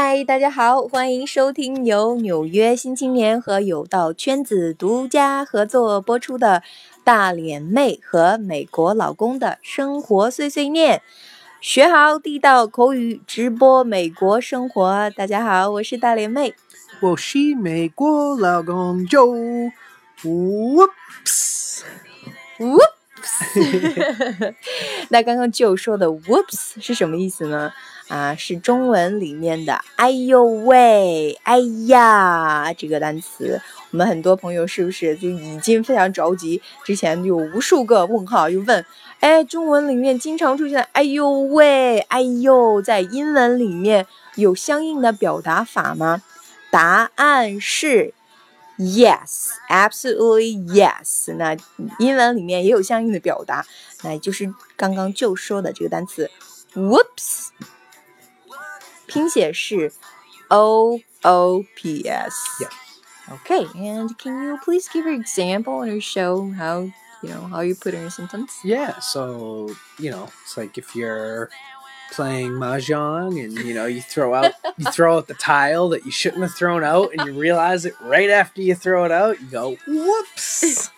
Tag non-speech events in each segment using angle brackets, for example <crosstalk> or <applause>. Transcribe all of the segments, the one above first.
嗨，大家好，欢迎收听由纽约新青年和有道圈子独家合作播出的《大脸妹和美国老公的生活碎碎念》，学好地道口语，直播美国生活。大家好，我是大脸妹。我是美国老公 Joe。<laughs> 那刚刚就说的 Whoops 是什么意思呢？啊，是中文里面的“哎呦喂”“哎呀”这个单词。我们很多朋友是不是就已经非常着急？之前有无数个问号，就问：哎，中文里面经常出现“哎呦喂”“哎呦”，在英文里面有相应的表达法吗？答案是。Yes, absolutely yes。那英文里面也有相应的表达，那也就是刚刚就说的这个单词，whoops，拼写是 o o p s。 Yeah. Okay, and can you please give an example or show how you know how you put in a sentence? Yeah, so, you know, it's like if you're playing mahjong and you know you throw out you throw out the tile that you shouldn't have thrown out and you realize it right after you throw it out you go whoops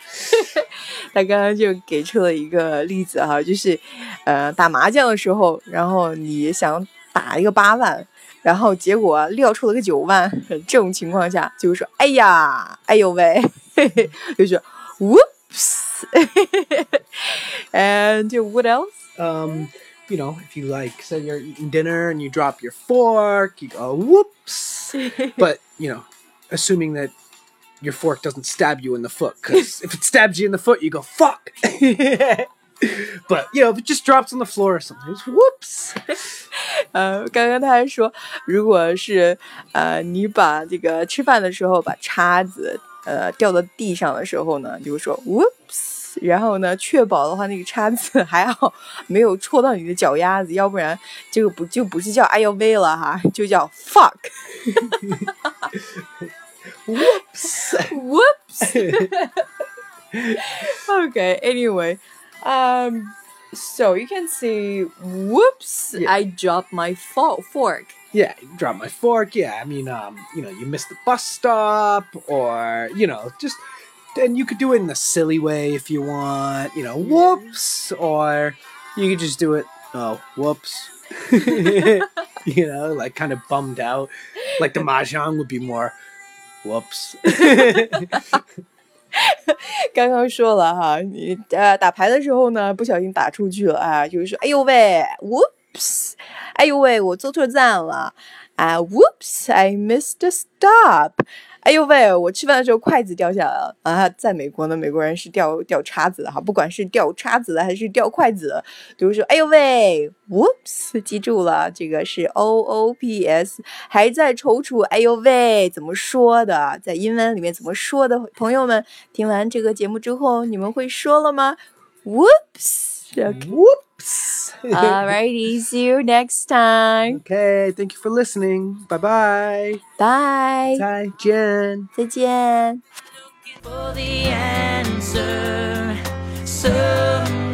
<laughs> 他刚刚就给出了一个例子哈，就是，呃，打麻将的时候，然后你想打一个八万，然后结果撂出了个九万，这种情况下就是说，哎呀，哎呦喂，就是 <laughs> whoops。and <laughs> what else? um you know if you like say you're eating dinner and you drop your fork you go whoops <laughs> but you know assuming that your fork doesn't stab you in the foot because if it stabs you in the foot you go fuck <laughs> but you know if it just drops on the floor or something it's whoops <laughs> 呃，刚刚他还说，如果是呃你把这个吃饭的时候把叉子呃掉到地上的时候呢，就是说 whoops， 然后呢确保的话那个叉子还好没有戳到你的脚丫子，要不然这个不就不是叫哎呦喂了哈，就叫 fuck whoops whoops。okay, <laughs> anyway, um. So you can say, "Whoops! Yeah. I dropped my fo- fork." yeah you drop my fork yeah i mean um you know you missed the bus stop or you know just and you could do it in a silly way if you want you know whoops or you could just do it oh whoops <laughs> you know like kind of bummed out like the mahjong would be more whoops <laughs> 刚刚说了哈，你呃打牌的时候呢，不小心打出去了啊，就是说，哎呦喂，whoops，哎呦喂，我做错站了 啊，whoops，I missed a stop，哎呦喂，我吃饭的时候筷子掉下来了啊，在美国呢，美国人是掉掉叉子的哈，不管是掉叉子的还是掉筷子的，比如说，哎呦喂，whoops，记住了，这个是 O O P S，还在踌躇，哎呦喂，怎么说的？在英文里面怎么说的？朋友们，听完这个节目之后，你们会说了吗？Whoops。Okay. Whoops <laughs> Alrighty, see you next time. okay thank you for listening bye bye Bye. bye jen 再见。for the answer somewhere